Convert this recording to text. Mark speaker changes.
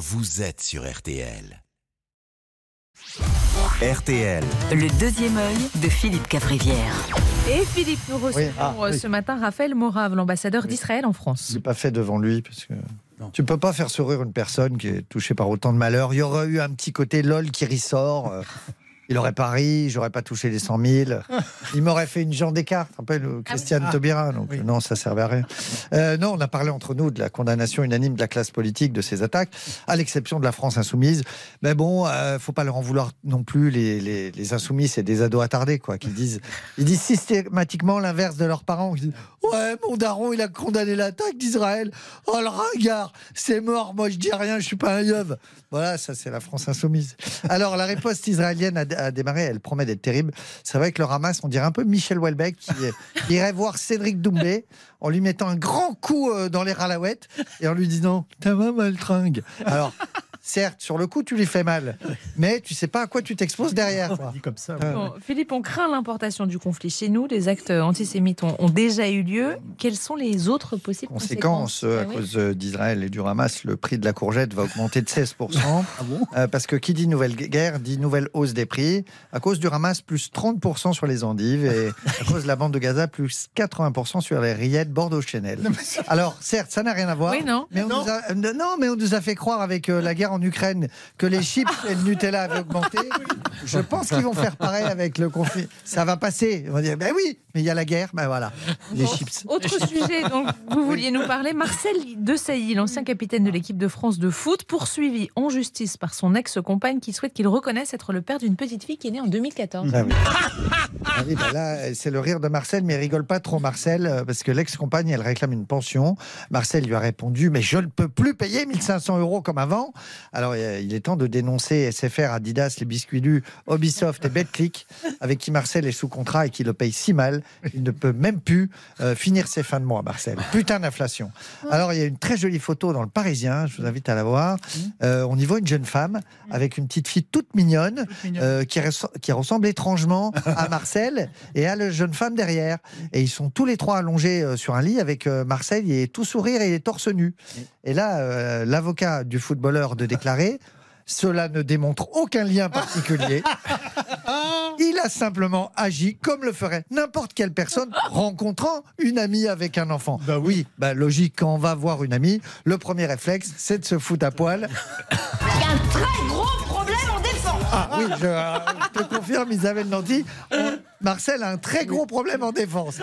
Speaker 1: vous êtes sur RTL. RTL.
Speaker 2: Le deuxième œil de Philippe Cavrivière.
Speaker 3: Et Philippe, nous recevons
Speaker 4: Oui, ah,
Speaker 3: euh,
Speaker 4: oui.
Speaker 3: ce matin Raphaël Morave, l'ambassadeur d'Israël en France.
Speaker 4: Je l'ai pas fait devant lui parce que tu peux pas faire sourire une personne qui est touchée par autant de malheur. Il y aurait eu un petit côté lol qui ressort. il aurait pas ri, j'aurais pas touché les 100 000. Il m'aurait fait une jambe d'écart, rappelles, euh, Christiane Taubira. Donc non, ça servait à rien. Euh, non, on a parlé entre nous de la condamnation unanime de la classe politique de ces attaques, à l'exception de la France insoumise. Mais bon, euh, faut pas leur en vouloir non plus. Les, les, les insoumis, c'est des ados attardés, quoi, qui disent, ils disent systématiquement l'inverse de leurs parents. Ils disent, ouais, mon daron, il a condamné l'attaque d'Israël. Oh le ringard, c'est mort. Moi, je dis rien, je suis pas un yeuve. Voilà, ça c'est la France insoumise. Alors la riposte israélienne a, a elle promet d'être terrible. C'est vrai que le Hamas, on dirait un peu Michel Houellebecq qui irait voir Cédric Doumbé en lui mettant un grand coup euh, dans les ralaouettes et en lui disant ta maman elle tringue. Alors certes, sur le coup tu lui fais mal, mais tu sais pas à quoi tu t'exposes derrière. quoi.
Speaker 5: comme ça.
Speaker 3: Bon, Philippe, on craint l'importation du conflit chez nous. Des actes antisémites ont, ont déjà eu lieu. Quelles sont les autres possibles
Speaker 4: Conséquence,
Speaker 3: conséquences
Speaker 4: euh, à
Speaker 3: Ah oui.
Speaker 4: cause euh, d'Israël et du Hamas, le prix de la courgette va augmenter de 16%.
Speaker 5: Ah bon?
Speaker 4: Euh, parce que qui dit nouvelle guerre dit nouvelle hausse des prix. À cause du Hamas, plus 30% sur les endives. Et à cause de la bande de Gaza, plus 80% sur les rillettes Bordeaux-Chanel. Alors, certes, ça n'a rien à voir.
Speaker 3: Oui, non.
Speaker 4: Mais on Nous a, euh, non, mais on nous a fait croire avec euh, la guerre en Ukraine que les chips et le Nutella avaient augmenté. Je pense qu'ils vont faire pareil avec le conflit. Ça va passer. On va dire, ben oui, mais il y a la guerre, ben voilà, les chips.
Speaker 3: Autre sujet dont vous vouliez nous parler, Marcel Desailly, l'ancien capitaine de l'équipe de France de foot, poursuivi en justice par son ex-compagne qui souhaite qu'il reconnaisse être le père d'une petite fille qui est née en 2014.
Speaker 4: Ah oui. Ah oui, bah là, c'est le rire de Marcel, mais il rigole pas trop, Marcel, euh, parce que l'ex-compagne, elle réclame une pension. Marcel lui a répondu, mais je ne peux plus payer 1500 euros comme avant. Alors, il est temps de dénoncer SFR, Adidas, les biscuits lus, Ubisoft et BetClick, avec qui Marcel est sous contrat et qui le paye si mal, il ne peut même plus euh, finir ses fins de mois, Marcel. Putain d'inflation. Alors, il y a une très jolie photo dans le Parisien, je vous invite à la voir. Euh, on y voit une jeune femme avec une petite fille toute mignonne, euh, qui, res- qui ressemble étrangement à Marcel et à la jeune femme derrière. Et ils sont tous les trois allongés sur un lit avec Marcel, il est tout sourire et il est torse nu. Et là, l'avocat du footballeur de déclarer. Cela ne démontre aucun lien particulier. Il a simplement agi comme le ferait n'importe quelle personne rencontrant une amie avec un enfant.
Speaker 5: Bah oui.
Speaker 4: bah logique, quand on va voir une amie, le premier réflexe, c'est de se foutre à poil.
Speaker 6: Il y a un très gros problème en défense.
Speaker 4: Ah oui, je, euh, je te confirme, Isabelle Nanty, on- Marcel a un très gros problème en défense.